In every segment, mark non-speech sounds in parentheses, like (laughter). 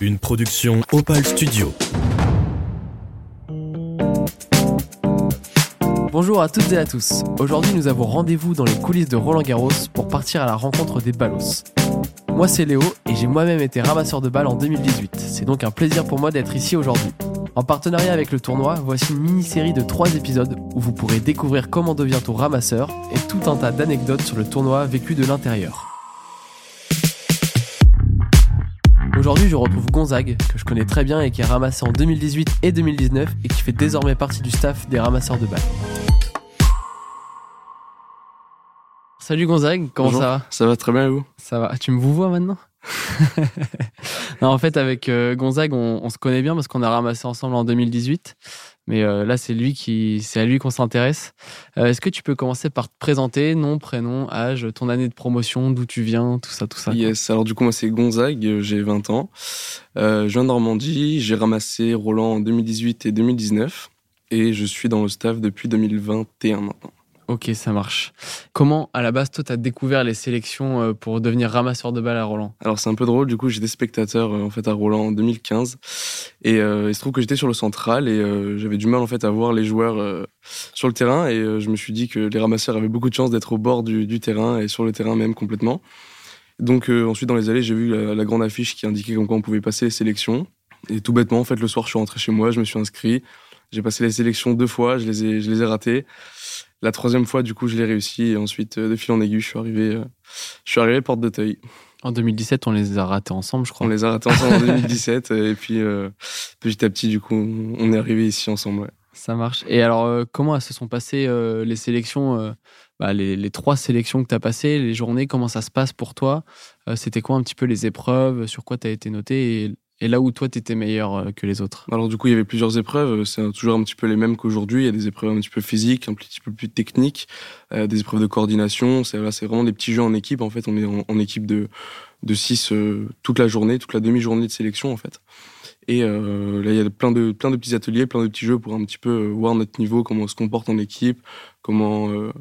Une production Opal Studio. Bonjour à toutes et à tous. Aujourd'hui, nous avons rendez-vous dans les coulisses de Roland Garros pour partir à la rencontre des ballos. Moi, c'est Léo et j'ai moi-même été ramasseur de balles en 2018. C'est donc un plaisir pour moi d'être ici aujourd'hui. En partenariat avec le tournoi, voici une mini-série de 3 épisodes où vous pourrez découvrir comment devient-on ramasseur et tout un tas d'anecdotes sur le tournoi vécu de l'intérieur. Aujourd'hui, je retrouve Gonzague, que je connais très bien et qui a ramassé en 2018 et 2019 et qui fait désormais partie du staff des ramasseurs de balles. Salut Gonzague, comment Bonjour. ça va? Ça va très bien et vous? Ça va. Tu me vous vois maintenant? (laughs) Non, en fait, avec euh, Gonzague, on, on se connaît bien parce qu'on a ramassé ensemble en 2018. Mais euh, là, c'est lui qui, c'est à lui qu'on s'intéresse. Euh, Est-ce que tu peux commencer par te présenter, nom, prénom, âge, ton année de promotion, d'où tu viens, tout ça, tout ça. Yes, alors du coup moi c'est Gonzague, euh, j'ai 20 ans. Je viens de Normandie, j'ai ramassé Roland en 2018 et 2019 et je suis dans le staff depuis 2021 maintenant. Ok, ça marche. Comment, à la base, toi, t'as découvert les sélections euh, pour devenir ramasseur de balles à Roland? Alors c'est un peu drôle, du coup j'étais spectateur euh, en fait à Roland en 2015 et euh, il se trouve que j'étais sur le central et j'avais du mal en fait à voir les joueurs sur le terrain. Et je me suis dit que les ramasseurs avaient beaucoup de chance d'être au bord du, terrain et sur le terrain même complètement. Donc ensuite dans les allées j'ai vu la, grande affiche qui indiquait comme on pouvait passer les sélections. Et tout bêtement en fait le soir je suis rentré chez moi, je me suis inscrit, j'ai passé les sélections deux fois, je les ai, je les ai ratées. La troisième fois, du coup, je l'ai réussi. Et ensuite, euh, de fil en aiguille, je suis arrivé, euh, je suis arrivé porte d'Auteuil. En 2017, on les a ratés ensemble, je crois. On les a ratés ensemble en (laughs) 2017 et puis euh, petit à petit du coup on est arrivé ici ensemble. ouais. Ça marche. Et alors, euh, comment se sont passées euh, les sélections, euh, bah, les, les trois sélections que tu as passées, les journées, comment ça se passe pour toi Euh, C'était quoi un petit peu les épreuves, sur quoi tu as été noté et, et là où toi, tu étais meilleur euh, que les autres Alors du coup il y avait plusieurs épreuves, c'est toujours un petit peu les mêmes qu'aujourd'hui. Il y a des épreuves un petit peu physiques, un petit peu plus techniques, euh, des épreuves de coordination. C'est là c'est vraiment des petits jeux en équipe. En fait on est en, équipe de de six euh, toute la journée, toute la demi-journée de sélection en fait. Et euh, là il y a plein de plein de petits ateliers, plein de petits jeux pour un petit peu euh, voir notre niveau, comment on se comporte en équipe, comment euh,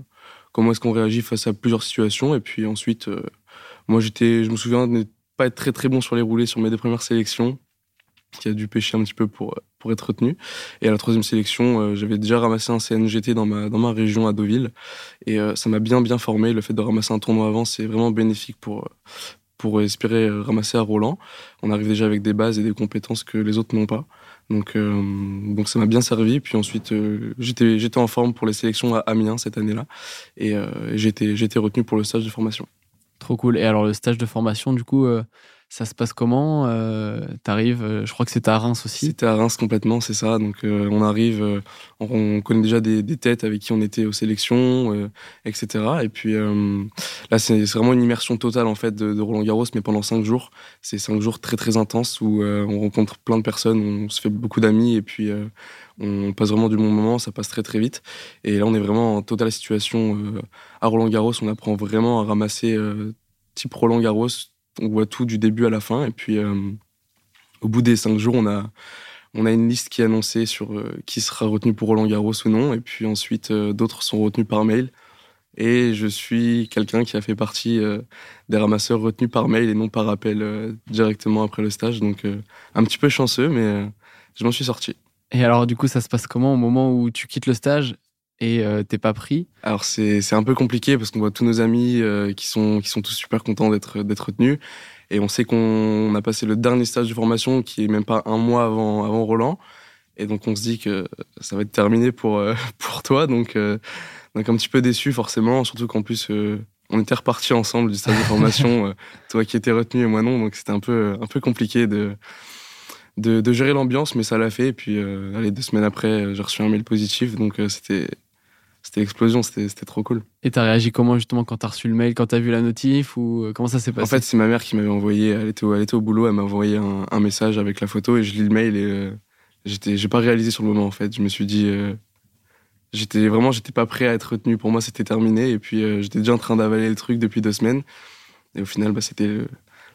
comment est-ce qu'on réagit face à plusieurs situations. Et puis ensuite, euh, moi je me souviens pas être très très bon sur les roulés sur mes deux premières sélections, qui a dû pêcher un petit peu pour pour être retenu. Et à la troisième sélection, euh, j'avais déjà ramassé un CNGT dans ma dans ma région à Deauville, et euh, ça m'a bien bien formé. Le fait de ramasser un tournoi avant, c'est vraiment bénéfique pour pour espérer ramasser à Roland. On arrive déjà avec des bases et des compétences que les autres n'ont pas. Donc, euh, donc ça m'a bien servi. Puis ensuite, j'étais, en forme pour les sélections à Amiens cette année-là. Et j'étais, j'étais retenu pour le stage de formation. Trop cool. Et alors, le stage de formation, du coup, euh, ça se passe comment euh, T'arrives, euh, je crois que c'était à Reims aussi. C'était à Reims complètement, c'est ça. Donc euh, on arrive, on, on connaît déjà des, têtes avec qui on était aux sélections, etc. Et puis là, c'est vraiment une immersion totale en fait de, de Roland Garros, mais pendant cinq jours. C'est cinq jours très très intenses où on rencontre plein de personnes, on se fait beaucoup d'amis et puis on passe vraiment du bon moment. Ça passe très très vite. Et là, on est vraiment en totale situation à Roland Garros. On apprend vraiment à ramasser type Roland Garros. On voit tout du début à la fin. Et puis euh, au bout des cinq jours, on a on a une liste qui est annoncée sur euh, qui sera retenu pour Roland Garros ou non. Et puis ensuite, euh, d'autres sont retenus par mail. Et je suis quelqu'un qui a fait partie des ramasseurs retenus par mail et non par appel directement après le stage. Donc un petit peu chanceux, mais je m'en suis sorti. Et alors, du coup, ça se passe comment au moment où tu quittes le stage et euh, t'es pas pris. Alors c'est c'est un peu compliqué parce qu'on voit tous nos amis euh, qui sont qui sont tous super contents d'être d'être retenus. Et on sait qu'on a passé le dernier stage de formation qui est même pas un mois avant avant Roland. Et donc on se dit que ça va être terminé pour euh, (laughs) pour toi. Donc donc un petit peu déçu forcément. Surtout qu'en plus on était repartis ensemble du stage de formation (laughs) toi qui étais retenu et moi non. Donc c'était un peu un peu compliqué de de, de gérer l'ambiance mais ça l'a fait. Et puis allez deux semaines après j'ai reçu un mail positif. Donc c'était c'était l'explosion, c'était trop cool. Et t'as réagi comment justement quand t'as reçu le mail, quand t'as vu la notif ou euh, comment ça s'est passé? En fait, c'est ma mère qui m'avait envoyé, elle était, au, elle était au boulot, elle m'a envoyé un, un message avec la photo et je lis le mail et euh, j'étais, j'ai pas réalisé sur le moment en fait. Je me suis dit, euh, j'étais vraiment, j'étais pas prêt à être retenu. Pour moi, c'était terminé et puis euh, j'étais déjà en train d'avaler le truc depuis deux semaines. Et au final, bah, c'était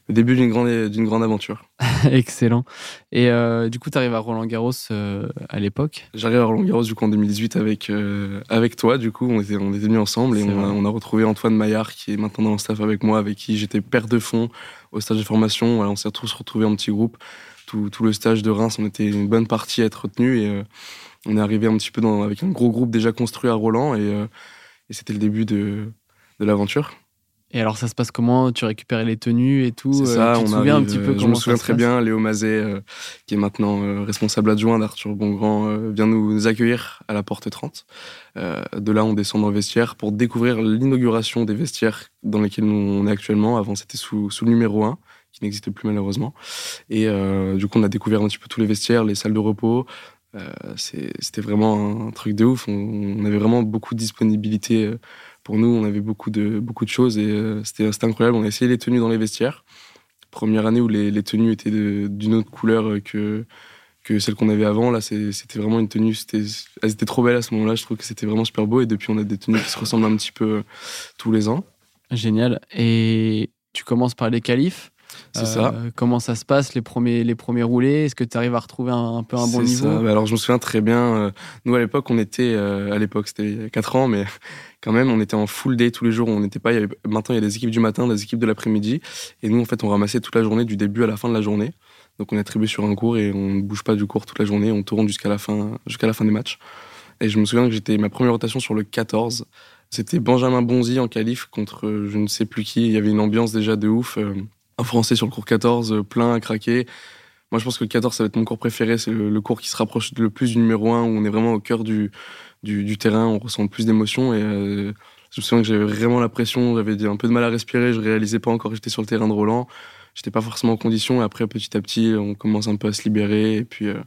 le, début d'une grande, d'une grande aventure. (laughs) Excellent. Et euh, du coup, t'arrives à Roland Garros euh, à l'époque? J'arrive à Roland Garros du coup en 2018 avec euh, avec toi. Du coup, on était on était venus ensemble et on a, vrai. on a retrouvé Antoine Maillard qui est maintenant dans le staff avec moi, avec qui j'étais père de fond au stage de formation. Voilà, on s'est tous retrouvés en petit groupe tout, le stage de Reims, on était une bonne partie à être retenu et on est arrivé un petit peu dans, avec un gros groupe déjà construit à Roland et, c'était le début de, de l'aventure. Et alors, ça se passe comment? Tu récupères les tenues et tout C'est ça, tu te on souviens un petit peu euh, Je me souviens très bien, Léo Mazet, euh, qui est maintenant euh, responsable adjoint d'Arthur Bongrand, vient nous accueillir à la porte 30. de là, on descend dans le vestiaire pour découvrir l'inauguration des vestiaires dans lesquels on est actuellement. Avant, c'était sous, sous le numéro 1, qui n'existe plus malheureusement. Et du coup, on a découvert un petit peu tous les vestiaires, les salles de repos. c'était vraiment un truc de ouf. On, on avait vraiment beaucoup de disponibilité pour nous, on avait beaucoup de, beaucoup de choses et euh, c'était incroyable. On a essayé les tenues dans les vestiaires. Première année où les, les tenues étaient d'une autre couleur que, que celle qu'on avait avant. Là, c'était vraiment une tenue. Elles étaient trop belles à ce moment-là. Je trouve que c'était vraiment super beau. Et depuis, on a des tenues qui se ressemblent un petit peu euh, tous les ans. Génial. Et tu commences par les qualifs. C'est ça. Euh, comment ça se passe, les premiers, les premiers roulés? Est-ce que tu arrives à retrouver un, peu un bon niveau? ça. Bah, alors, je me souviens très bien. nous, à l'époque, on était. à l'époque, c'était 4 ans, mais quand même, on était en full day tous les jours. On n'était pas. maintenant, il y a des équipes du matin, des équipes de l'après-midi, et nous, en fait, on ramassait toute la journée, du début à la fin de la journée. Donc, on est attribué sur un cours et on ne bouge pas du cours toute la journée. On tourne jusqu'à la fin, jusqu'à la fin des matchs. Et je me souviens que j'étais ma première rotation sur le 14. C'était Benjamin Bonzi en qualif contre je ne sais plus qui. Il y avait une ambiance déjà de ouf. Euh, un Français sur le cours 14, euh, plein à craquer. Moi, je pense que le 14, ça va être mon cours préféré. C'est le, cours qui se rapproche le plus du numéro 1, où on est vraiment au cœur du, du, terrain, on ressent plus d'émotions. Et euh, je me souviens que j'avais vraiment la pression, j'avais un peu de mal à respirer, je réalisais pas encore que j'étais sur le terrain de Roland. J'étais pas forcément en condition. Et après, petit à petit, on commence un peu à se libérer. Et puis, euh,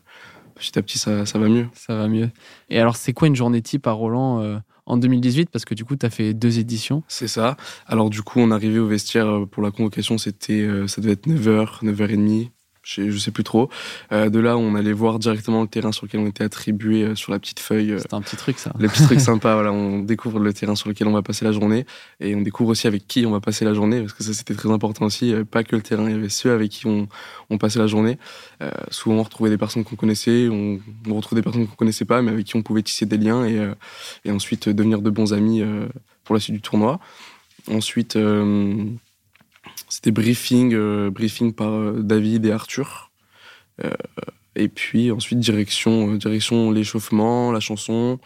petit à petit, ça, ça, va mieux. Ça va mieux. Et alors, c'est quoi une journée type à Roland euh, en 2018 Parce que du coup, tu as fait deux éditions. C'est ça. Alors, du coup, on arrivait au vestiaire pour la convocation. C'était, ça devait être 9h, 9h30 je, sais plus trop. Euh, de là, on allait voir directement le terrain sur lequel on était attribué euh, sur la petite feuille. Euh, c'est un petit truc, ça. Le petit truc (laughs) sympa, voilà. On découvre le terrain sur lequel on va passer la journée et on découvre aussi avec qui on va passer la journée parce que ça, c'était très important aussi. Avait pas que le terrain, il y avait ceux avec qui on, on passait la journée. Euh, souvent, on retrouvait des personnes qu'on connaissait, on, on, retrouvait des personnes qu'on connaissait pas, mais avec qui on pouvait tisser des liens et, et ensuite devenir de bons amis pour la suite du tournoi. Ensuite, c'était briefing, euh, briefing par euh, David et Arthur. Euh, et puis ensuite direction, direction l'échauffement, la chanson,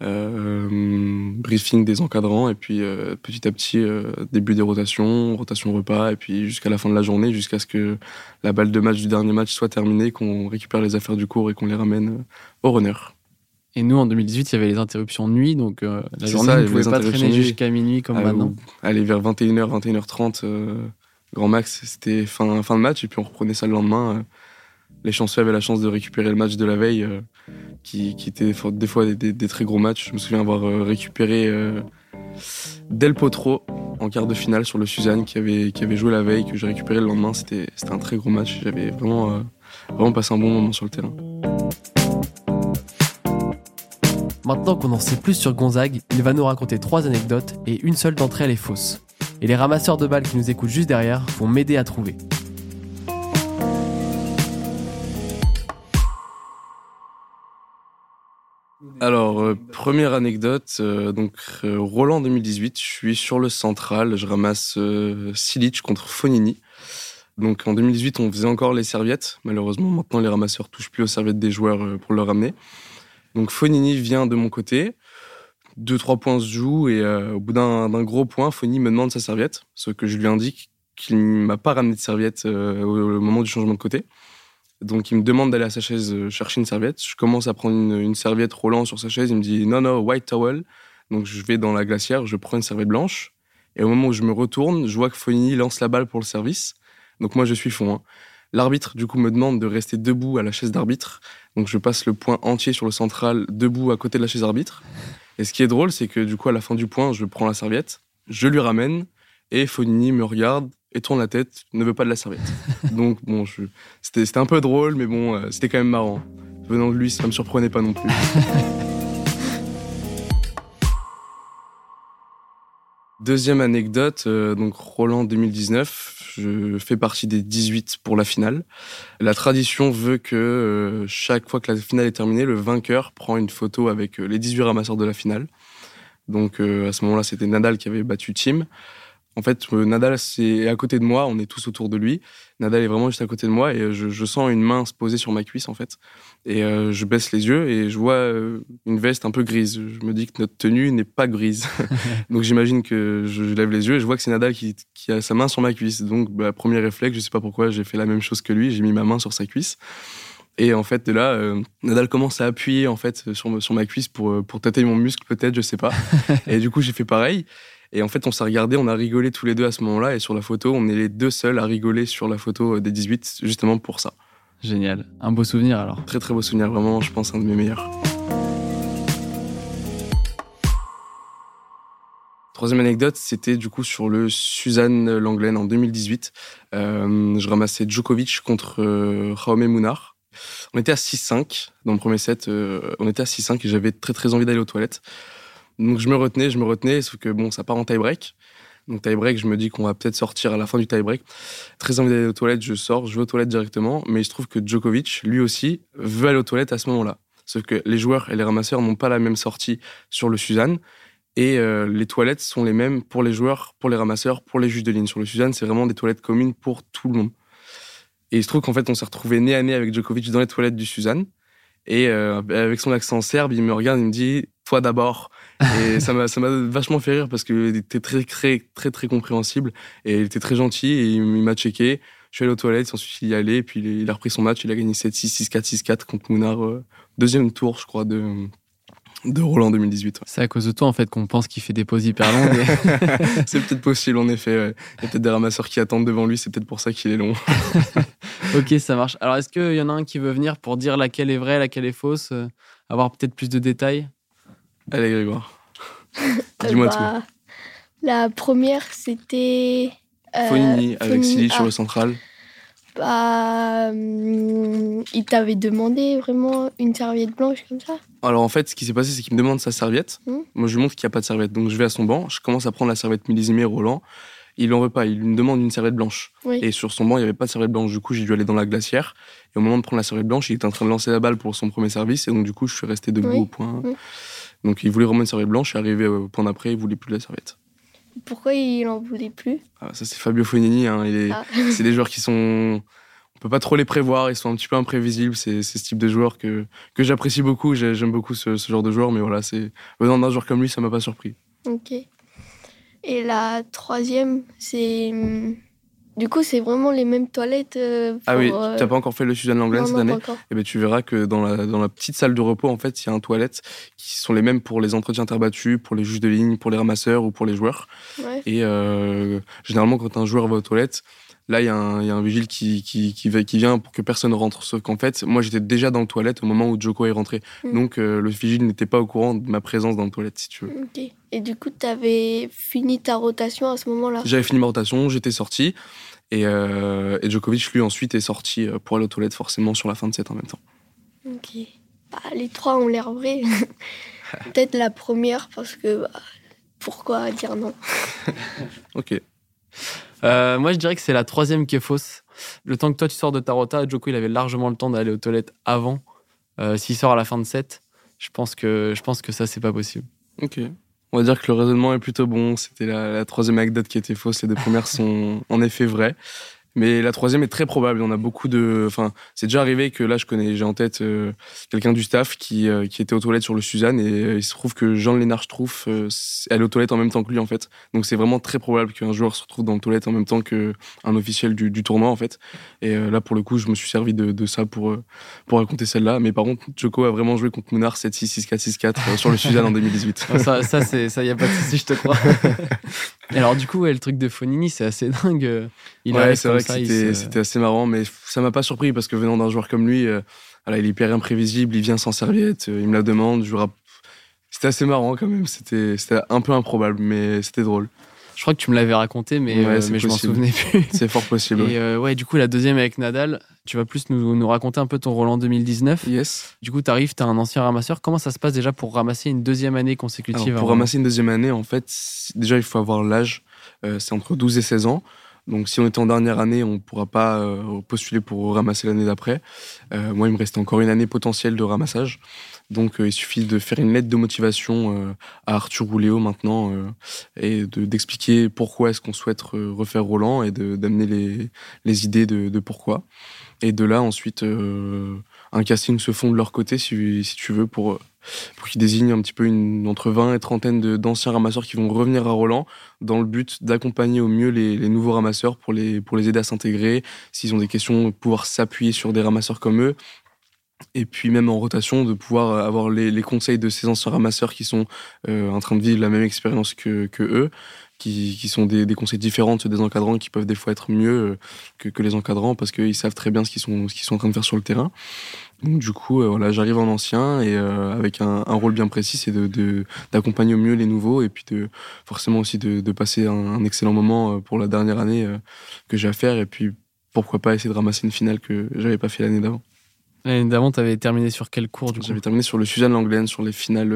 briefing des encadrants et puis petit à petit début des rotations, rotation repas et puis jusqu'à la fin de la journée, jusqu'à ce que la balle de match du dernier match soit terminée, qu'on récupère les affaires du cours et qu'on les ramène au runner. Et nous, en 2018, il y avait les interruptions nuit, donc la journée ne pouvait pas traîner jusqu'à minuit comme maintenant. Allez, vers 21h, 21h30, grand max, c'était fin, de match, et puis on reprenait ça le lendemain. Euh. Les chanceux avaient la chance de récupérer le match de la veille, euh, qui, était des fois des, très gros matchs. Je me souviens avoir euh, récupéré Del Potro en quart de finale sur le Suzanne, qui avait, joué la veille, que j'ai récupéré le lendemain. C'était un très gros match. J'avais vraiment passé un bon moment sur le terrain. Maintenant qu'on en sait plus sur Gonzague, il va nous raconter trois anecdotes et une seule d'entre elles est fausse et les ramasseurs de balles qui nous écoutent juste derrière vont m'aider à trouver. Alors, euh, première anecdote, euh, donc euh, Roland 2018, je suis sur le central, je ramasse Silic contre Fonini. Donc en 2018, on faisait encore les serviettes. Malheureusement, maintenant les ramasseurs touchent plus aux serviettes des joueurs pour le ramener. Donc Fonini vient de mon côté deux, trois points se jouent et euh, au bout d'un gros point, Fonny me demande sa serviette, ce que je lui indique qu'il ne m'a pas ramené de serviette euh, au, moment du changement de côté. Donc il me demande d'aller à sa chaise euh, chercher une serviette. Je commence à prendre une, serviette Roland sur sa chaise. Il me dit non, non, white towel. Donc je vais dans la glacière, je prends une serviette blanche. Et au moment où je me retourne, je vois que Fonny lance la balle pour le service. Donc moi je suis fond. Hein. L'arbitre du coup me demande de rester debout à la chaise d'arbitre. Donc je passe le point entier sur le central debout à côté de la chaise d'arbitre. Et ce qui est drôle, c'est que du coup, à la fin du point, je prends la serviette, je lui ramène, et Fonini me regarde et tourne la tête, ne veut pas de la serviette. (laughs) Donc, bon, c'était un peu drôle, mais bon, euh, c'était quand même marrant. Venant de lui, ça me surprenait pas non plus. (laughs) Deuxième anecdote, euh, donc Roland 2019, je fais partie des 18 pour la finale. La tradition veut que euh, chaque fois que la finale est terminée, le vainqueur prend une photo avec euh, les 18 ramasseurs de la finale. Donc à ce moment-là, c'était Nadal qui avait battu Tim. En fait, euh, Nadal c'est à côté de moi, on est tous autour de lui. Nadal est vraiment juste à côté de moi et euh, je, sens une main se poser sur ma cuisse en fait. Et euh, je baisse les yeux et je vois une veste un peu grise. Je me dis que notre tenue n'est pas grise. (laughs) Donc j'imagine que je, lève les yeux et je vois que c'est Nadal qui, a sa main sur ma cuisse. Donc bah, premier réflexe, je sais pas pourquoi, j'ai fait la même chose que lui. J'ai mis ma main sur sa cuisse. Et en fait, de là, Nadal commence à appuyer en fait sur, sur ma cuisse pour, pour tâter mon muscle, peut-être, je sais pas. (laughs) et du coup, j'ai fait pareil. Et en fait, on s'est regardé, on a rigolé tous les deux à ce moment-là. Et sur la photo, on est les deux seuls à rigoler sur la photo des 18, justement pour ça. Génial. Un beau souvenir alors. Très très beau souvenir, vraiment, je pense, un de mes meilleurs. Troisième anecdote, c'était du coup sur le Suzanne Langlaine en 2018. Euh, je ramassais Djokovic contre euh, Jaume Munar. On était à 6-5 dans le premier set. Euh, on était à 6-5 et j'avais très très envie d'aller aux toilettes. Donc je me retenais, je me retenais, sauf que bon, ça part en tie-break. Donc tie-break, je me dis qu'on va peut-être sortir à la fin du tie-break. Très envie d'aller aux toilettes, je sors, je vais aux toilettes directement. Mais il se trouve que Djokovic, lui aussi, veut aller aux toilettes à ce moment-là. Sauf que les joueurs et les ramasseurs n'ont pas la même sortie sur le Suzanne. Et euh, les toilettes sont les mêmes pour les joueurs, pour les ramasseurs, pour les juges de ligne. Sur le Suzanne, c'est vraiment des toilettes communes pour tout le monde. Et il se trouve qu'en fait, on s'est retrouvé nez à nez avec Djokovic dans les toilettes du Suzanne. Et euh, avec son accent serbe, il me regarde, il me dit Toi d'abord. Et ça m'a vachement fait rire parce qu'il était très, très, très, très compréhensible. Et il était très gentil et il, m'a checké. Je suis allé aux toilettes, ensuite il y allait, et puis il, a repris son match. Il a gagné 7-6, 6-4, 6-4 contre Mounard. Euh, deuxième tour, je crois, de, de Roland 2018. C'est à cause de toi, en fait, qu'on pense qu'il fait des pauses hyper longues. (laughs) c'est peut-être possible, en effet. Il y a peut-être des ramasseurs qui attendent devant lui, c'est peut-être pour ça qu'il est long. (laughs) ok, ça marche. Alors, est-ce qu'il y en a un qui veut venir pour dire laquelle est vraie, laquelle est fausse euh, Avoir peut-être plus de détails? Allez, Grégoire. (laughs) Dis-moi bah, tout. La première, c'était. Euh, Fonini avec Silly sur le ah. central. Bah, hum, il t'avait demandé vraiment une serviette blanche comme ça Alors en fait, ce qui s'est passé, c'est qu'il me demande sa serviette. Hum. Moi, je lui montre qu'il n'y a pas de serviette. Donc je vais à son banc, je commence à prendre la serviette millésimée Roland. Il n'en veut pas, il me demande une serviette blanche. Et sur son banc, il n'y avait pas de serviette blanche. Du coup, j'ai dû aller dans la glacière. Et au moment de prendre la serviette blanche, il était en train de lancer la balle pour son premier service. Et donc, du coup, je suis resté debout au point. Donc il voulait vraiment une serviette blanche et arrivé au point d'après, il voulait plus de la serviette. Pourquoi il en voulait plus? Ah, Ça c'est Fabio Fonini. Hein, ah. (laughs) C'est des joueurs qui sont, on peut pas trop les prévoir. Ils sont un petit peu imprévisibles. C'est ce type de joueurs que que j'apprécie beaucoup. J'aime beaucoup ce, genre de joueur, mais voilà, c'est venant d'un joueur comme lui, ça m'a pas surpris. Ok. Et la troisième, c'est hum, du coup, c'est vraiment les mêmes toilettes. Euh, ah oui, tu n'as euh, pas encore fait le Suzanne Langlaine cette année Et eh ben, tu verras que dans la, dans la petite salle de repos, en fait, il y a un toilette qui sont les mêmes pour les entretiens terre battue, pour les juges de ligne, pour les ramasseurs ou pour les joueurs. Et euh, généralement, quand un joueur va aux toilettes, Là, il y, a un vigile qui, qui, qui, vient pour que personne rentre. Sauf qu'en fait, moi, j'étais déjà dans le toilette au moment où Joko est rentré. Mm. Donc, euh, le vigile n'était pas au courant de ma présence dans le toilette, si tu veux. Et du coup, tu avais fini ta rotation à ce moment-là? J'avais fini ma rotation, j'étais sorti. Et, euh, et, Djokovic, lui, ensuite, est sorti euh, pour aller aux toilettes, forcément, sur la fin de set en même temps. Ok. Bah, les trois ont l'air vrais. (laughs) Peut-être la première, parce que bah, pourquoi dire non? (laughs) Ok. Euh, moi, je dirais que c'est la troisième qui est fausse. Le temps que toi, tu sors de ta rota, Joko, il avait largement le temps d'aller aux toilettes avant. Euh, s'il sort à la fin de set, je pense que, je pense que ça, c'est pas possible. Ok. On va dire que le raisonnement est plutôt bon. C'était la, la troisième anecdote qui était fausse. Les deux premières sont en effet vraies. Mais la troisième est très probable. On a beaucoup de. Enfin, c'est déjà arrivé que là, je connais, j'ai en tête euh, quelqu'un du staff qui, euh, qui était aux toilettes sur le Suzanne et euh, il se trouve que Jean Lénard trouve elle est aux toilettes en même temps que lui en fait. Donc c'est vraiment très probable qu'un joueur se retrouve dans le toilette en même temps qu'un officiel du, du, tournoi en fait. Et là, pour le coup, je me suis servi de, de ça pour, pour raconter celle-là. Mais par contre, Choco a vraiment joué contre Mounard 7-6, 6-4, 6-4 sur le Suzanne en (laughs) 2018. ça, ça, c'est, ça y a pas de souci, je te crois. (laughs) alors, du coup, le truc de Fonini, c'est assez dingue. Il ouais, c'est vrai c'était assez marrant, mais ça m'a pas surpris parce que venant d'un joueur comme lui, euh, il est hyper imprévisible, il vient sans serviette, euh, il me la demande, C'était assez marrant quand même, c'était un peu improbable, mais c'était drôle. Je crois que tu me l'avais raconté, mais, euh, mais je m'en souvenais plus. (laughs) C'est fort possible. Et ouais, du coup, la deuxième avec Nadal, tu vas plus nous, nous raconter un peu ton Roland 2019. Yes. Du coup, tu arrives, tu as un ancien ramasseur. Comment ça se passe déjà pour ramasser une deuxième année consécutive Pour ramasser une deuxième année, en fait, déjà, il faut avoir l'âge. c'est entre 12 et 16 ans. Donc si on est en dernière année, on ne pourra pas euh, postuler pour ramasser l'année d'après. Euh, moi, il me reste encore une année potentielle de ramassage. Donc il suffit de faire une lettre de motivation à Arthur ou Léo maintenant et d'expliquer pourquoi est-ce qu'on souhaite refaire Roland et d'amener les, les, idées de, pourquoi. Et de là ensuite un casting se fond de leur côté si, tu veux pour pour qu'ils désignent un petit peu une, entre 20 et trentaine d'anciens ramasseurs qui vont revenir à Roland dans le but d'accompagner au mieux les, nouveaux ramasseurs pour les, pour les aider à s'intégrer, s'ils ont des questions, pouvoir s'appuyer sur des ramasseurs comme eux. Et puis même en rotation, de pouvoir avoir les, conseils de ces anciens ramasseurs qui sont euh, en train de vivre la même expérience que, eux, qui, sont des, conseils différents de ceux des encadrants qui peuvent des fois être mieux euh, que, les encadrants parce qu'ils savent très bien ce qu'ils sont, en train de faire sur le terrain. Donc, du coup, euh, j'arrive en ancien et euh, avec un, un, rôle bien précis, c'est d'accompagner au mieux les nouveaux et puis de forcément aussi de, de passer un, excellent moment pour la dernière année que j'ai à faire et puis pourquoi pas essayer de ramasser une finale que j'avais pas fait l'année d'avant. L'année d'avant, tu avais terminé sur quel cours du coup J'avais terminé sur le Suzanne Langlaine, sur les finales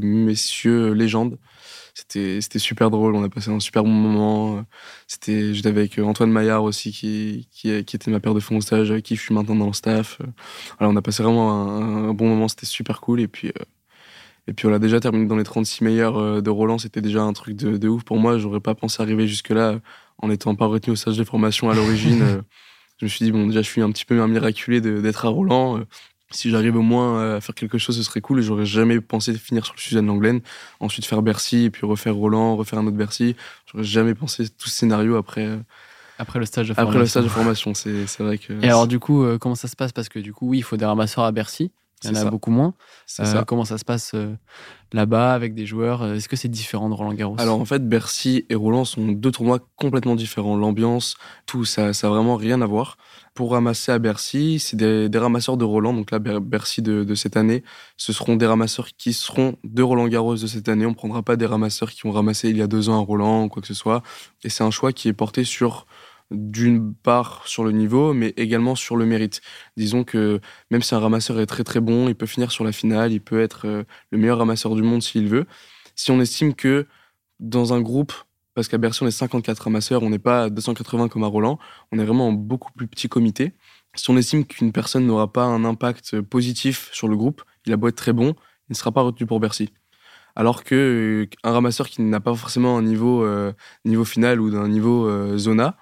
messieurs légendes. C'était, c'était super drôle. On a passé un super bon moment. C'était, j'étais avec Antoine Maillard aussi, qui, qui, qui, était ma paire de fond stage, avec qui je suis maintenant dans le staff. Voilà, on a passé vraiment un, bon moment. C'était super cool. Et puis, euh, et puis on a déjà terminé dans les 36 meilleurs euh, de Roland. C'était déjà un truc de, de ouf pour moi. J'aurais pas pensé arriver jusque-là en n'étant pas retenu au stage de formation à l'origine. (laughs) je me suis dit, bon, déjà, je suis un petit peu un miraculé d'être à Roland si j'arrive au moins euh, à faire quelque chose, ce serait cool. Et j'aurais jamais pensé finir sur le Suzanne Langlaine, ensuite faire Bercy, et puis refaire Roland, refaire un autre Bercy. J'aurais jamais pensé tout ce scénario après. Euh, après le stage de formation. Après le stage de formation, c'est vrai que. Et alors, du coup, euh, comment ça se passe? Parce que du coup, oui, il faut des ramasseurs à Bercy. Il y en a beaucoup moins. Euh, comment ça se passe là-bas avec des joueurs Est-ce que c'est différent de Roland Garros? Alors en fait, Bercy et Roland sont deux tournois complètement différents. L'ambiance, tout, ça, ça a vraiment rien à voir pour ramasser à Bercy. C'est des, ramasseurs de Roland. Donc là, Bercy de, cette année, ce seront des ramasseurs qui seront de Roland Garros de cette année. On ne prendra pas des ramasseurs qui ont ramassé il y a deux ans à Roland ou quoi que ce soit. Et c'est un choix qui est porté sur d'une part sur le niveau, mais également sur le mérite. Disons que même si un ramasseur est très très bon, il peut finir sur la finale, il peut être euh, le meilleur ramasseur du monde s'il veut. Si on estime que dans un groupe parce qu'à Bercy, on est 54 ramasseurs, on n'est pas 280 comme à Roland, on est vraiment en beaucoup plus petit comité. Si on estime qu'une personne n'aura pas un impact positif sur le groupe, il a beau être très bon, il ne sera pas retenu pour Bercy. Alors que euh, un ramasseur qui n'a pas forcément un niveau, euh, niveau final ou d'un niveau zona,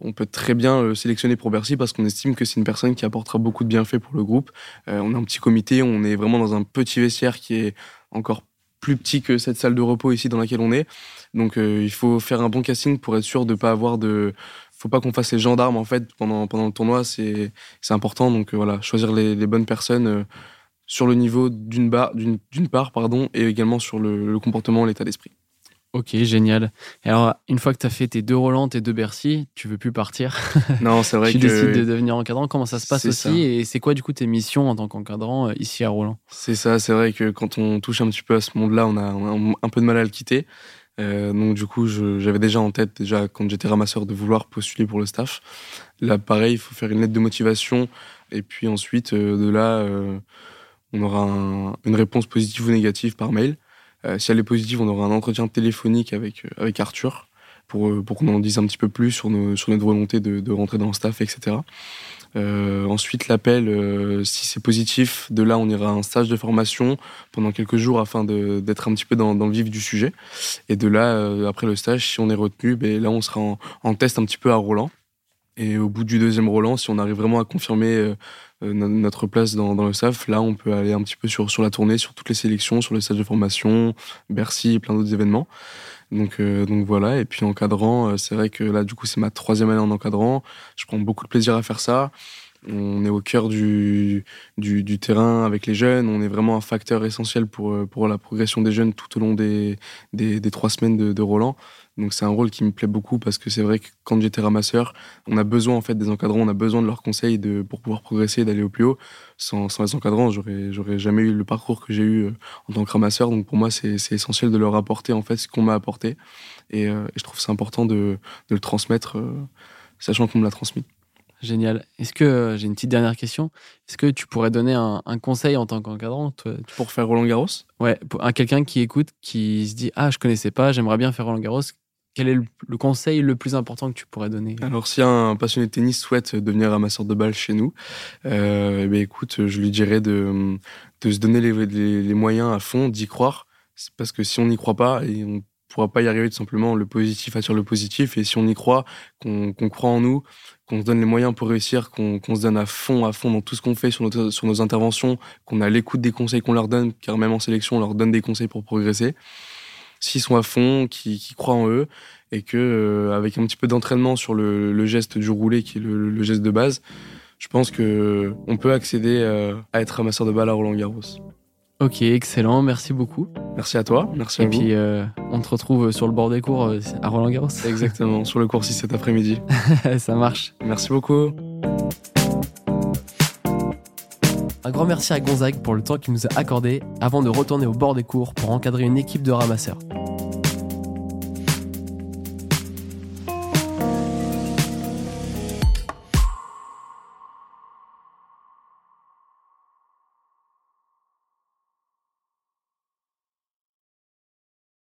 on peut très bien le sélectionner pour Bercy parce qu'on estime que c'est une personne qui apportera beaucoup de bienfaits pour le groupe. on est un petit comité, on est vraiment dans un petit vestiaire qui est encore plus petit que cette salle de repos ici dans laquelle on est. Donc euh, il faut faire un bon casting pour être sûr de pas avoir de faut pas qu'on fasse les gendarmes en fait pendant pendant le tournoi, c'est important donc euh, voilà, choisir les, bonnes personnes euh, sur le niveau d'une d'une part pardon et également sur le, le comportement, l'état d'esprit. Ok, génial. Alors, une fois que tu as fait tes deux Roland, tes deux Bercy, tu veux plus partir? (laughs) Non, c'est vrai tu que. Tu décides de devenir encadrant. Comment ça se passe aussi? Et c'est quoi, du coup, tes missions en tant qu'encadrant euh, ici à Roland? C'est ça, c'est vrai que quand on touche un petit peu à ce monde-là, on a, un peu de mal à le quitter. Euh, donc, du coup, j'avais déjà en tête, déjà quand j'étais ramasseur, de vouloir postuler pour le staff. Là, pareil, il faut faire une lettre de motivation. Et puis ensuite, euh, de là, on aura une réponse positive ou négative par mail. Euh, si elle est positive, on aura un entretien téléphonique avec, euh, avec Arthur pour, euh, pour qu'on en dise un petit peu plus sur, notre volonté de, de rentrer dans le staff, etc. Ensuite, l'appel, si c'est positif, de là, on ira à un stage de formation pendant quelques jours afin d'être un petit peu dans, le vif du sujet. Et de là, après le stage, si on est retenu, ben, là, on sera en, test un petit peu à Roland. Et au bout du deuxième Roland, si on arrive vraiment à confirmer notre place dans, le SAF. Là, on peut aller un petit peu sur, sur la tournée, sur toutes les sélections, sur les stages de formation, Bercy plein d'autres événements. Donc, euh, donc voilà. Et puis encadrant, euh, c'est vrai que là, du coup, c'est ma troisième année en encadrant. Je prends beaucoup de plaisir à faire ça. On est au cœur du, du, terrain avec les jeunes. On est vraiment un facteur essentiel pour, pour la progression des jeunes tout au long des, des, trois semaines de Roland. Donc c'est un rôle qui me plaît beaucoup parce que c'est vrai que quand j'étais ramasseur, on a besoin en fait des encadrants, on a besoin de leurs conseils de, pour pouvoir progresser, d'aller au plus haut. Sans, sans les encadrants, j'aurais, j'aurais jamais eu le parcours que j'ai eu euh, en tant que ramasseur. Donc pour moi, c'est, c'est essentiel de leur apporter en fait ce qu'on m'a apporté. Et, euh, et je trouve c'est important de, de, le transmettre, euh, sachant qu'on me l'a transmis. Génial. Est-ce que j'ai une petite dernière question Est-ce que tu pourrais donner un, un conseil en tant qu'encadrant Pour faire Roland Garros? Ouais, à quelqu'un qui écoute, qui se dit ah je connaissais pas, j'aimerais bien faire Roland Garros quel est le, conseil le plus important que tu pourrais donner? Alors, si un passionné de tennis souhaite devenir ramasseur de balles chez nous, euh, eh bien, écoute, je lui dirais de, se donner les, moyens à fond, d'y croire. Parce que si on n'y croit pas, et on pourra pas y arriver tout simplement. Le positif attire le positif. Et si on y croit, qu'on croit en nous, qu'on se donne les moyens pour réussir, qu'on se donne à fond, à fond dans tout ce qu'on fait sur nos interventions, qu'on a l'écoute des conseils qu'on leur donne, car même en sélection, on leur donne des conseils pour progresser. S'ils sont à fond, qui, croient en eux, et que euh, avec un petit peu d'entraînement sur le, geste du roulé, qui est le, geste de base, je pense que on peut accéder euh, à être ramasseur de balles à Roland Garros. Ok, excellent, merci beaucoup. Merci à toi, merci à vous. Et puis euh, on te retrouve sur le bord des cours à Roland Garros. Exactement, sur le cours 6 cet après-midi. (laughs) Ça marche. Merci beaucoup. Un grand merci à Gonzague pour le temps qu'il nous a accordé avant de retourner au bord des cours pour encadrer une équipe de ramasseurs.